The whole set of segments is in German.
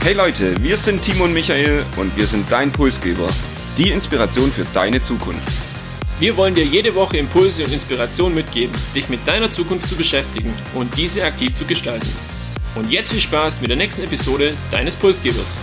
Hey Leute, wir sind Timo und Michael und wir sind dein Pulsgeber. Die Inspiration für deine Zukunft. Wir wollen dir jede Woche Impulse und Inspiration mitgeben, dich mit deiner Zukunft zu beschäftigen und diese aktiv zu gestalten. Und jetzt viel Spaß mit der nächsten Episode deines Pulsgebers.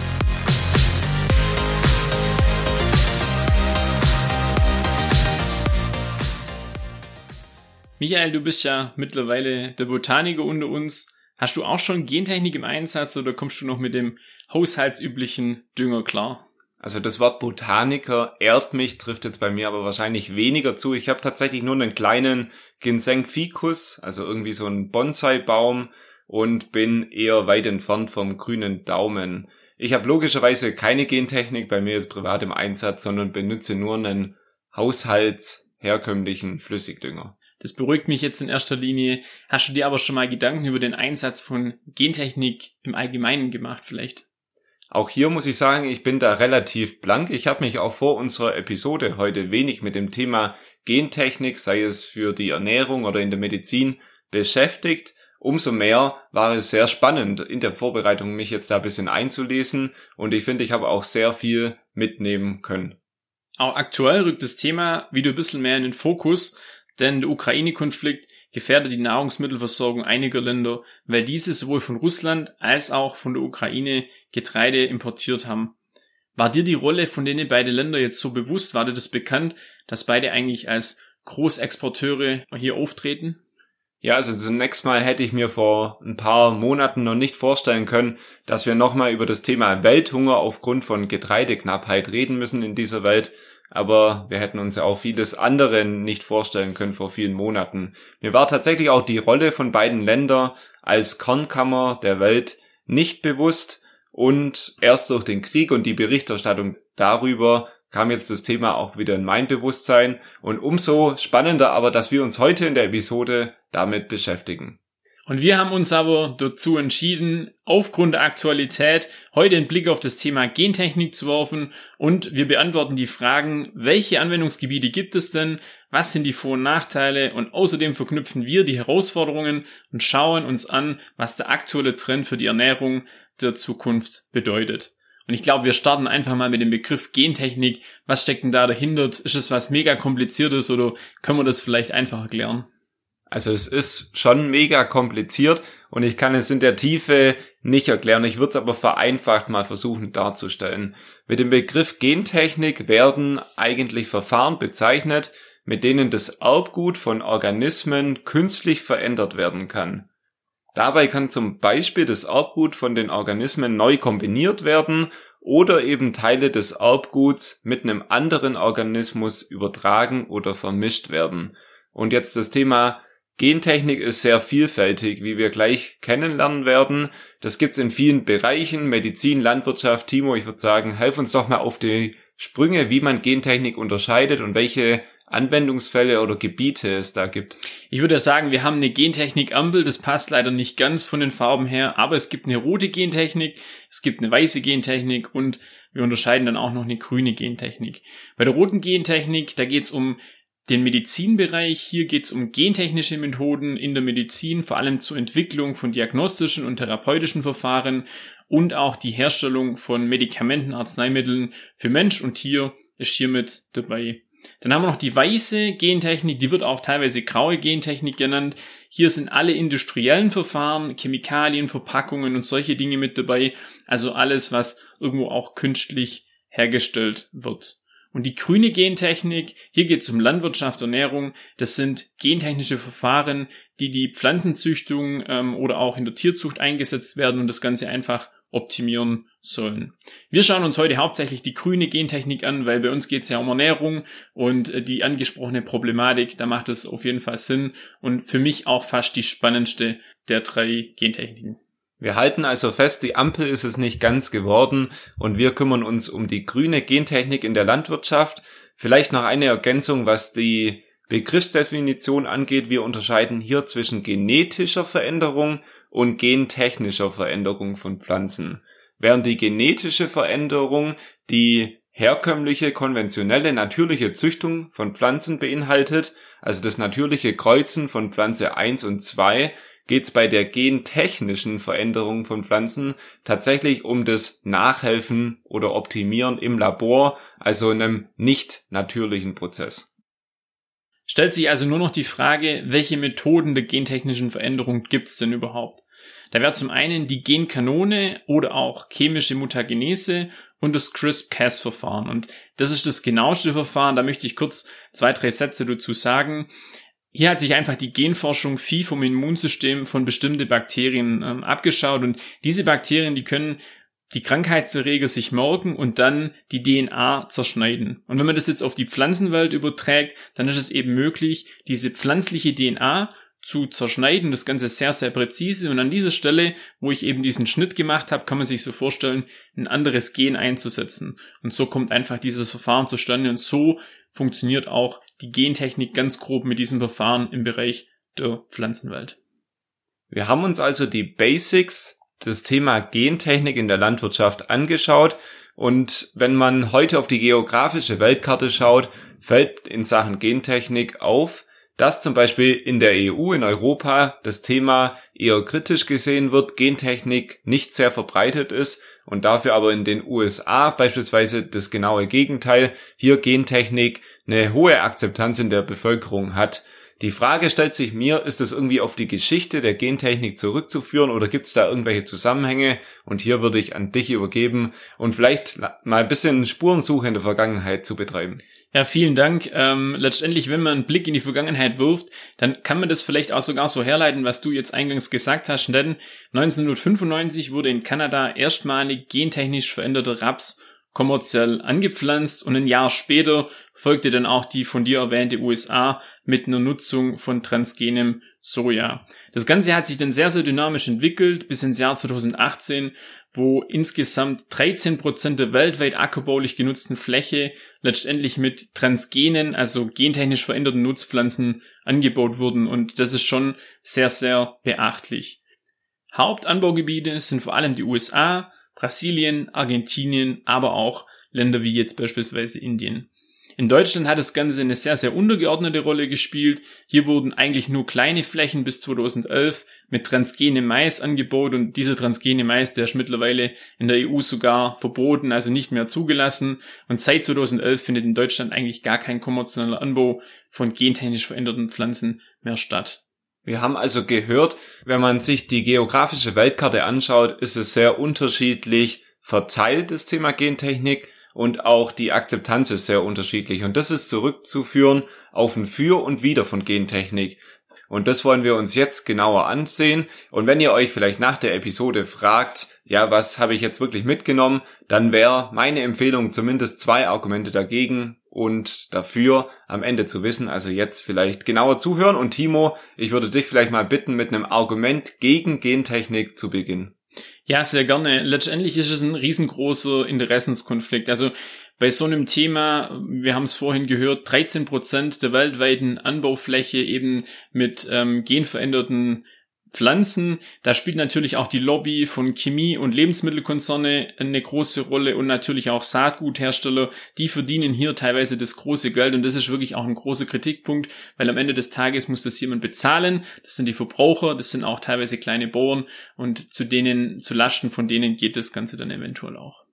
Michael, du bist ja mittlerweile der Botaniker unter uns. Hast du auch schon Gentechnik im Einsatz oder kommst du noch mit dem haushaltsüblichen Dünger klar? Also das Wort Botaniker ehrt mich, trifft jetzt bei mir aber wahrscheinlich weniger zu. Ich habe tatsächlich nur einen kleinen Ginseng ficus, also irgendwie so einen Bonsai-Baum und bin eher weit entfernt vom grünen Daumen. Ich habe logischerweise keine Gentechnik bei mir jetzt privat im Einsatz, sondern benutze nur einen haushaltsherkömmlichen Flüssigdünger. Das beruhigt mich jetzt in erster Linie. Hast du dir aber schon mal Gedanken über den Einsatz von Gentechnik im Allgemeinen gemacht vielleicht? Auch hier muss ich sagen, ich bin da relativ blank. Ich habe mich auch vor unserer Episode heute wenig mit dem Thema Gentechnik, sei es für die Ernährung oder in der Medizin, beschäftigt. Umso mehr war es sehr spannend in der Vorbereitung, mich jetzt da ein bisschen einzulesen und ich finde, ich habe auch sehr viel mitnehmen können. Auch aktuell rückt das Thema wieder ein bisschen mehr in den Fokus denn der Ukraine-Konflikt gefährdet die Nahrungsmittelversorgung einiger Länder, weil diese sowohl von Russland als auch von der Ukraine Getreide importiert haben. War dir die Rolle von denen beide Länder jetzt so bewusst? War dir das bekannt, dass beide eigentlich als Großexporteure hier auftreten? Ja, also zunächst mal hätte ich mir vor ein paar Monaten noch nicht vorstellen können, dass wir nochmal über das Thema Welthunger aufgrund von Getreideknappheit reden müssen in dieser Welt aber wir hätten uns ja auch vieles andere nicht vorstellen können vor vielen Monaten. Mir war tatsächlich auch die Rolle von beiden Ländern als Kornkammer der Welt nicht bewusst und erst durch den Krieg und die Berichterstattung darüber kam jetzt das Thema auch wieder in mein Bewusstsein und umso spannender aber, dass wir uns heute in der Episode damit beschäftigen. Und wir haben uns aber dazu entschieden, aufgrund der Aktualität heute einen Blick auf das Thema Gentechnik zu werfen und wir beantworten die Fragen, welche Anwendungsgebiete gibt es denn, was sind die Vor- und Nachteile und außerdem verknüpfen wir die Herausforderungen und schauen uns an, was der aktuelle Trend für die Ernährung der Zukunft bedeutet. Und ich glaube, wir starten einfach mal mit dem Begriff Gentechnik. Was steckt denn da dahinter? Ist es was mega kompliziertes oder können wir das vielleicht einfach erklären? Also es ist schon mega kompliziert und ich kann es in der Tiefe nicht erklären. Ich würde es aber vereinfacht mal versuchen darzustellen. Mit dem Begriff Gentechnik werden eigentlich Verfahren bezeichnet, mit denen das Erbgut von Organismen künstlich verändert werden kann. Dabei kann zum Beispiel das Erbgut von den Organismen neu kombiniert werden oder eben Teile des Erbguts mit einem anderen Organismus übertragen oder vermischt werden. Und jetzt das Thema Gentechnik ist sehr vielfältig, wie wir gleich kennenlernen werden. Das gibt's in vielen Bereichen, Medizin, Landwirtschaft. Timo, ich würde sagen, helf uns doch mal auf die Sprünge, wie man Gentechnik unterscheidet und welche Anwendungsfälle oder Gebiete es da gibt. Ich würde sagen, wir haben eine Gentechnik-Ampel, das passt leider nicht ganz von den Farben her, aber es gibt eine rote Gentechnik, es gibt eine weiße Gentechnik und wir unterscheiden dann auch noch eine grüne Gentechnik. Bei der roten Gentechnik, da geht es um den Medizinbereich. Hier geht es um gentechnische Methoden in der Medizin, vor allem zur Entwicklung von diagnostischen und therapeutischen Verfahren und auch die Herstellung von Medikamenten, Arzneimitteln für Mensch und Tier ist hiermit dabei. Dann haben wir noch die weiße Gentechnik, die wird auch teilweise graue Gentechnik genannt. Hier sind alle industriellen Verfahren, Chemikalien, Verpackungen und solche Dinge mit dabei. Also alles, was irgendwo auch künstlich hergestellt wird. Und die grüne Gentechnik, hier geht es um Landwirtschaft, Ernährung, das sind gentechnische Verfahren, die die Pflanzenzüchtung ähm, oder auch in der Tierzucht eingesetzt werden und das Ganze einfach optimieren sollen. Wir schauen uns heute hauptsächlich die grüne Gentechnik an, weil bei uns geht es ja um Ernährung und äh, die angesprochene Problematik, da macht es auf jeden Fall Sinn und für mich auch fast die spannendste der drei Gentechniken. Wir halten also fest, die Ampel ist es nicht ganz geworden und wir kümmern uns um die grüne Gentechnik in der Landwirtschaft. Vielleicht noch eine Ergänzung, was die Begriffsdefinition angeht. Wir unterscheiden hier zwischen genetischer Veränderung und gentechnischer Veränderung von Pflanzen. Während die genetische Veränderung die herkömmliche, konventionelle, natürliche Züchtung von Pflanzen beinhaltet, also das natürliche Kreuzen von Pflanze 1 und 2, geht es bei der gentechnischen Veränderung von Pflanzen tatsächlich um das Nachhelfen oder Optimieren im Labor, also in einem nicht natürlichen Prozess. Stellt sich also nur noch die Frage, welche Methoden der gentechnischen Veränderung gibt es denn überhaupt? Da wäre zum einen die Genkanone oder auch chemische Mutagenese und das CRISP-Cas-Verfahren. Und das ist das genaueste Verfahren. Da möchte ich kurz zwei, drei Sätze dazu sagen. Hier hat sich einfach die Genforschung viel vom Immunsystem von bestimmten Bakterien ähm, abgeschaut und diese Bakterien, die können die Krankheitserreger sich merken und dann die DNA zerschneiden. Und wenn man das jetzt auf die Pflanzenwelt überträgt, dann ist es eben möglich, diese pflanzliche DNA zu zerschneiden, das Ganze sehr, sehr präzise. Und an dieser Stelle, wo ich eben diesen Schnitt gemacht habe, kann man sich so vorstellen, ein anderes Gen einzusetzen. Und so kommt einfach dieses Verfahren zustande. Und so funktioniert auch die Gentechnik ganz grob mit diesem Verfahren im Bereich der Pflanzenwelt. Wir haben uns also die Basics des Thema Gentechnik in der Landwirtschaft angeschaut. Und wenn man heute auf die geografische Weltkarte schaut, fällt in Sachen Gentechnik auf, dass zum Beispiel in der EU, in Europa, das Thema eher kritisch gesehen wird, Gentechnik nicht sehr verbreitet ist und dafür aber in den USA beispielsweise das genaue Gegenteil, hier Gentechnik eine hohe Akzeptanz in der Bevölkerung hat. Die Frage stellt sich mir, ist das irgendwie auf die Geschichte der Gentechnik zurückzuführen oder gibt es da irgendwelche Zusammenhänge? Und hier würde ich an dich übergeben und vielleicht mal ein bisschen Spurensuche in der Vergangenheit zu betreiben. Ja, vielen Dank. Ähm, letztendlich, wenn man einen Blick in die Vergangenheit wirft, dann kann man das vielleicht auch sogar so herleiten, was du jetzt eingangs gesagt hast. Denn 1995 wurde in Kanada erstmalig gentechnisch veränderter Raps kommerziell angepflanzt und ein Jahr später folgte dann auch die von dir erwähnte USA mit einer Nutzung von transgenem Soja. Das Ganze hat sich dann sehr, sehr dynamisch entwickelt bis ins Jahr 2018, wo insgesamt 13 Prozent der weltweit ackerbaulich genutzten Fläche letztendlich mit Transgenen, also gentechnisch veränderten Nutzpflanzen angebaut wurden und das ist schon sehr, sehr beachtlich. Hauptanbaugebiete sind vor allem die USA, Brasilien, Argentinien, aber auch Länder wie jetzt beispielsweise Indien. In Deutschland hat das Ganze eine sehr, sehr untergeordnete Rolle gespielt. Hier wurden eigentlich nur kleine Flächen bis 2011 mit transgene Mais angebaut und dieser transgene Mais, der ist mittlerweile in der EU sogar verboten, also nicht mehr zugelassen. Und seit 2011 findet in Deutschland eigentlich gar kein kommerzieller Anbau von gentechnisch veränderten Pflanzen mehr statt. Wir haben also gehört, wenn man sich die geografische Weltkarte anschaut, ist es sehr unterschiedlich verteilt, das Thema Gentechnik und auch die Akzeptanz ist sehr unterschiedlich. Und das ist zurückzuführen auf ein Für und Wider von Gentechnik. Und das wollen wir uns jetzt genauer ansehen. Und wenn ihr euch vielleicht nach der Episode fragt, ja, was habe ich jetzt wirklich mitgenommen, dann wäre meine Empfehlung zumindest zwei Argumente dagegen und dafür am Ende zu wissen. Also jetzt vielleicht genauer zuhören. Und Timo, ich würde dich vielleicht mal bitten, mit einem Argument gegen Gentechnik zu beginnen. Ja, sehr gerne. Letztendlich ist es ein riesengroßer Interessenskonflikt. Also bei so einem Thema, wir haben es vorhin gehört, 13 Prozent der weltweiten Anbaufläche eben mit ähm, genveränderten Pflanzen. Da spielt natürlich auch die Lobby von Chemie- und Lebensmittelkonzerne eine große Rolle und natürlich auch Saatguthersteller. Die verdienen hier teilweise das große Geld und das ist wirklich auch ein großer Kritikpunkt, weil am Ende des Tages muss das jemand bezahlen. Das sind die Verbraucher, das sind auch teilweise kleine Bauern und zu denen, zu Lasten von denen geht das Ganze dann eventuell auch.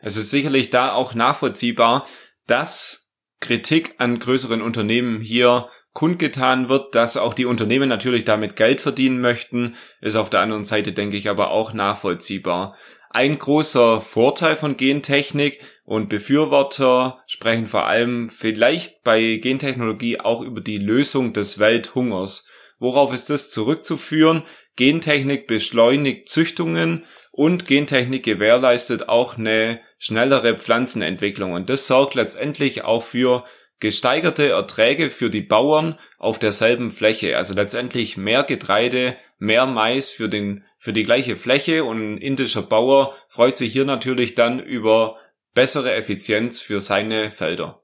Also sicherlich da auch nachvollziehbar, dass Kritik an größeren Unternehmen hier kundgetan wird, dass auch die Unternehmen natürlich damit Geld verdienen möchten, ist auf der anderen Seite, denke ich, aber auch nachvollziehbar. Ein großer Vorteil von Gentechnik und Befürworter sprechen vor allem vielleicht bei Gentechnologie auch über die Lösung des Welthungers. Worauf ist das zurückzuführen? Gentechnik beschleunigt Züchtungen und Gentechnik gewährleistet auch eine schnellere Pflanzenentwicklung. Und das sorgt letztendlich auch für gesteigerte Erträge für die Bauern auf derselben Fläche, also letztendlich mehr Getreide, mehr Mais für den für die gleiche Fläche. Und ein indischer Bauer freut sich hier natürlich dann über bessere Effizienz für seine Felder.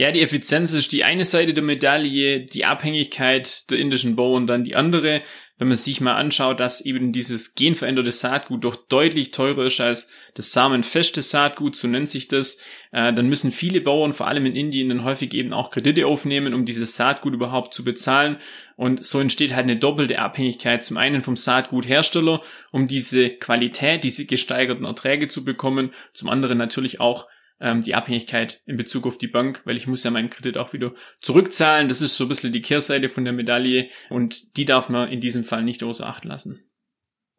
Ja, die Effizienz ist die eine Seite der Medaille, die Abhängigkeit der indischen Bauern dann die andere. Wenn man sich mal anschaut, dass eben dieses genveränderte Saatgut doch deutlich teurer ist als das samenfeste Saatgut, so nennt sich das, äh, dann müssen viele Bauern, vor allem in Indien, dann häufig eben auch Kredite aufnehmen, um dieses Saatgut überhaupt zu bezahlen. Und so entsteht halt eine doppelte Abhängigkeit, zum einen vom Saatguthersteller, um diese Qualität, diese gesteigerten Erträge zu bekommen, zum anderen natürlich auch ähm, die Abhängigkeit in Bezug auf die Bank, weil ich muss ja meinen Kredit auch wieder zurückzahlen. Das ist so ein bisschen die Kehrseite von der Medaille und die darf man in diesem Fall nicht außer Acht lassen.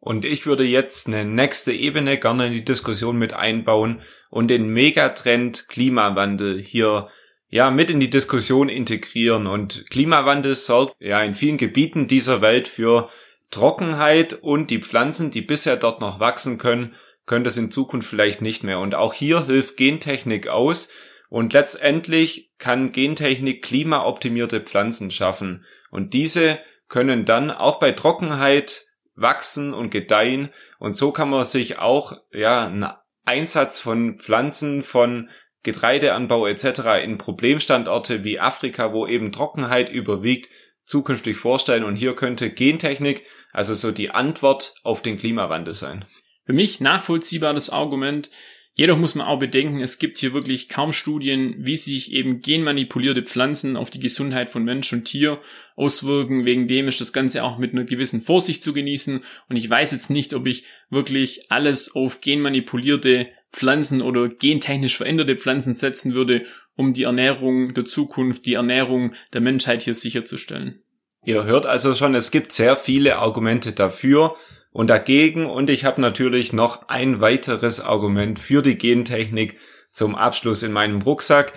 Und ich würde jetzt eine nächste Ebene gerne in die Diskussion mit einbauen und den Megatrend Klimawandel hier ja mit in die Diskussion integrieren. Und Klimawandel sorgt ja in vielen Gebieten dieser Welt für Trockenheit und die Pflanzen, die bisher dort noch wachsen können, können das in Zukunft vielleicht nicht mehr. Und auch hier hilft Gentechnik aus. Und letztendlich kann Gentechnik klimaoptimierte Pflanzen schaffen. Und diese können dann auch bei Trockenheit wachsen und gedeihen. Und so kann man sich auch, ja, einen Einsatz von Pflanzen, von Getreideanbau etc. in Problemstandorte wie Afrika, wo eben Trockenheit überwiegt, zukünftig vorstellen. Und hier könnte Gentechnik also so die Antwort auf den Klimawandel sein. Für mich nachvollziehbar das Argument. Jedoch muss man auch bedenken, es gibt hier wirklich kaum Studien, wie sich eben genmanipulierte Pflanzen auf die Gesundheit von Mensch und Tier auswirken. Wegen dem ist das Ganze auch mit einer gewissen Vorsicht zu genießen. Und ich weiß jetzt nicht, ob ich wirklich alles auf genmanipulierte Pflanzen oder gentechnisch veränderte Pflanzen setzen würde, um die Ernährung der Zukunft, die Ernährung der Menschheit hier sicherzustellen. Ihr hört also schon, es gibt sehr viele Argumente dafür und dagegen und ich habe natürlich noch ein weiteres Argument für die Gentechnik zum Abschluss in meinem Rucksack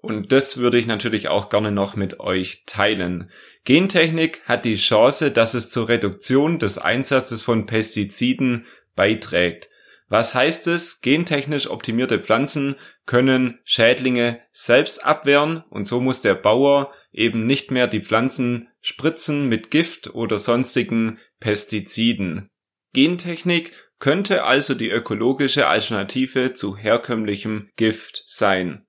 und das würde ich natürlich auch gerne noch mit euch teilen. Gentechnik hat die Chance, dass es zur Reduktion des Einsatzes von Pestiziden beiträgt. Was heißt es? Gentechnisch optimierte Pflanzen können Schädlinge selbst abwehren und so muss der Bauer eben nicht mehr die Pflanzen spritzen mit Gift oder sonstigen Pestiziden. Gentechnik könnte also die ökologische Alternative zu herkömmlichem Gift sein.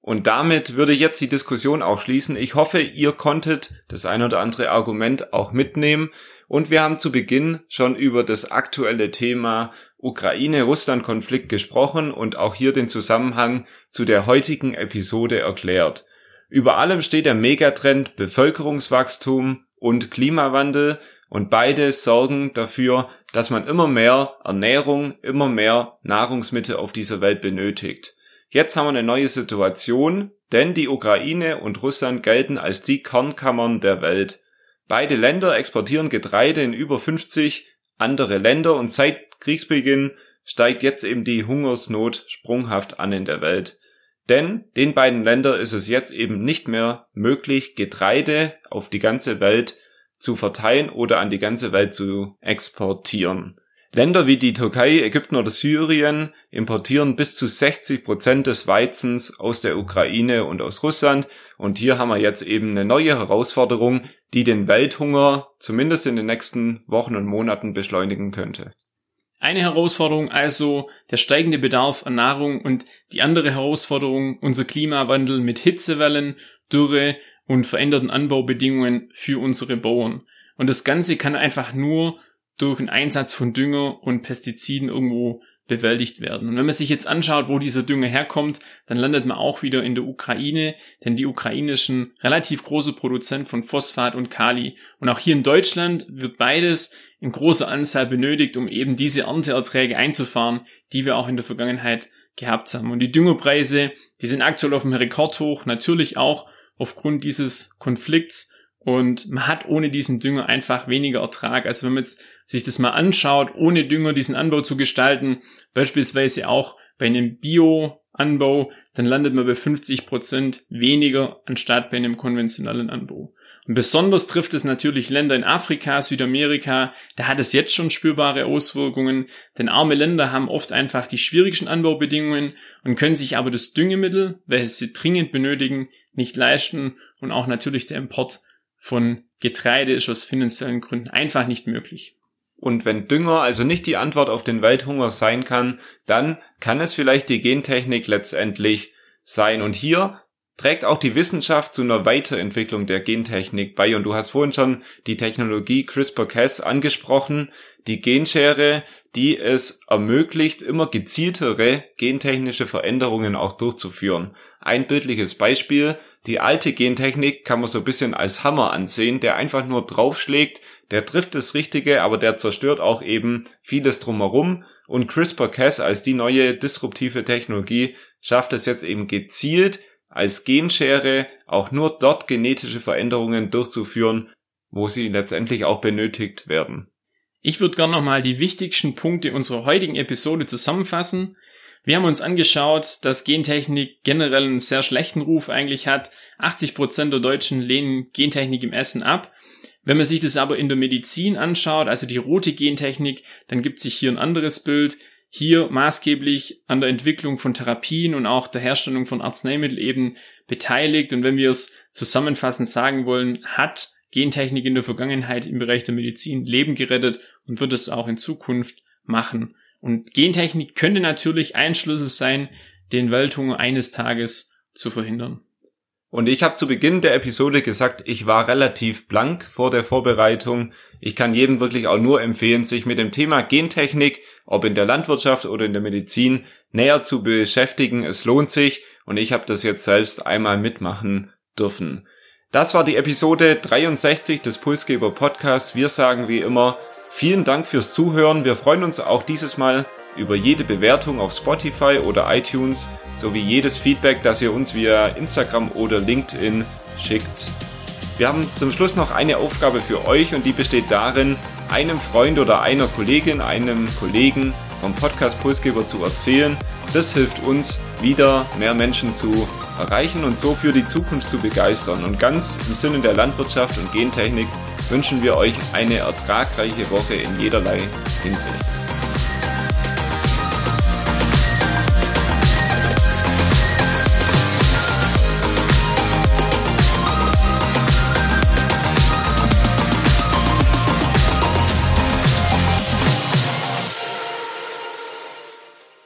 Und damit würde ich jetzt die Diskussion auch schließen. Ich hoffe, ihr konntet das ein oder andere Argument auch mitnehmen. Und wir haben zu Beginn schon über das aktuelle Thema Ukraine-Russland-Konflikt gesprochen und auch hier den Zusammenhang zu der heutigen Episode erklärt. Über allem steht der Megatrend Bevölkerungswachstum und Klimawandel und beide sorgen dafür, dass man immer mehr Ernährung, immer mehr Nahrungsmittel auf dieser Welt benötigt. Jetzt haben wir eine neue Situation, denn die Ukraine und Russland gelten als die Kernkammern der Welt. Beide Länder exportieren Getreide in über 50 andere Länder und seit Kriegsbeginn steigt jetzt eben die Hungersnot sprunghaft an in der Welt. Denn den beiden Ländern ist es jetzt eben nicht mehr möglich, Getreide auf die ganze Welt zu verteilen oder an die ganze Welt zu exportieren. Länder wie die Türkei, Ägypten oder Syrien importieren bis zu 60 Prozent des Weizens aus der Ukraine und aus Russland. Und hier haben wir jetzt eben eine neue Herausforderung, die den Welthunger zumindest in den nächsten Wochen und Monaten beschleunigen könnte. Eine Herausforderung also der steigende Bedarf an Nahrung und die andere Herausforderung unser Klimawandel mit Hitzewellen, Dürre und veränderten Anbaubedingungen für unsere Bauern. Und das Ganze kann einfach nur durch einen Einsatz von Dünger und Pestiziden irgendwo bewältigt werden. Und wenn man sich jetzt anschaut, wo dieser Dünger herkommt, dann landet man auch wieder in der Ukraine, denn die ein relativ großer Produzent von Phosphat und Kali. Und auch hier in Deutschland wird beides in großer Anzahl benötigt, um eben diese Ernteerträge einzufahren, die wir auch in der Vergangenheit gehabt haben. Und die Düngerpreise, die sind aktuell auf dem Rekordhoch, natürlich auch aufgrund dieses Konflikts. Und man hat ohne diesen Dünger einfach weniger Ertrag. Also wenn man jetzt sich das mal anschaut, ohne Dünger diesen Anbau zu gestalten, beispielsweise auch bei einem Bio-Anbau, dann landet man bei 50 Prozent weniger anstatt bei einem konventionellen Anbau. Und besonders trifft es natürlich Länder in Afrika, Südamerika, da hat es jetzt schon spürbare Auswirkungen, denn arme Länder haben oft einfach die schwierigsten Anbaubedingungen und können sich aber das Düngemittel, welches sie dringend benötigen, nicht leisten und auch natürlich der Import von Getreide ist aus finanziellen Gründen einfach nicht möglich. Und wenn Dünger also nicht die Antwort auf den Welthunger sein kann, dann kann es vielleicht die Gentechnik letztendlich sein. Und hier trägt auch die Wissenschaft zu einer Weiterentwicklung der Gentechnik bei. Und du hast vorhin schon die Technologie CRISPR-Cas angesprochen, die Genschere, die es ermöglicht, immer gezieltere gentechnische Veränderungen auch durchzuführen. Ein bildliches Beispiel, die alte Gentechnik kann man so ein bisschen als Hammer ansehen, der einfach nur draufschlägt, der trifft das Richtige, aber der zerstört auch eben vieles drumherum. Und CRISPR-Cas als die neue disruptive Technologie schafft es jetzt eben gezielt, als Genschere auch nur dort genetische Veränderungen durchzuführen, wo sie letztendlich auch benötigt werden. Ich würde gerne nochmal die wichtigsten Punkte unserer heutigen Episode zusammenfassen. Wir haben uns angeschaut, dass Gentechnik generell einen sehr schlechten Ruf eigentlich hat. 80 Prozent der Deutschen lehnen Gentechnik im Essen ab. Wenn man sich das aber in der Medizin anschaut, also die rote Gentechnik, dann gibt sich hier ein anderes Bild hier maßgeblich an der Entwicklung von Therapien und auch der Herstellung von Arzneimitteln eben beteiligt. Und wenn wir es zusammenfassend sagen wollen, hat Gentechnik in der Vergangenheit im Bereich der Medizin Leben gerettet und wird es auch in Zukunft machen. Und Gentechnik könnte natürlich ein Schlüssel sein, den Welthunger eines Tages zu verhindern. Und ich habe zu Beginn der Episode gesagt, ich war relativ blank vor der Vorbereitung. Ich kann jedem wirklich auch nur empfehlen, sich mit dem Thema Gentechnik, ob in der Landwirtschaft oder in der Medizin, näher zu beschäftigen. Es lohnt sich und ich habe das jetzt selbst einmal mitmachen dürfen. Das war die Episode 63 des Pulsgeber Podcasts. Wir sagen wie immer vielen Dank fürs Zuhören. Wir freuen uns auch dieses Mal über jede Bewertung auf Spotify oder iTunes sowie jedes Feedback, das ihr uns via Instagram oder LinkedIn schickt. Wir haben zum Schluss noch eine Aufgabe für euch und die besteht darin, einem Freund oder einer Kollegin, einem Kollegen vom Podcast Pulsgeber zu erzählen. Das hilft uns, wieder mehr Menschen zu erreichen und so für die Zukunft zu begeistern. Und ganz im Sinne der Landwirtschaft und Gentechnik wünschen wir euch eine ertragreiche Woche in jederlei Hinsicht.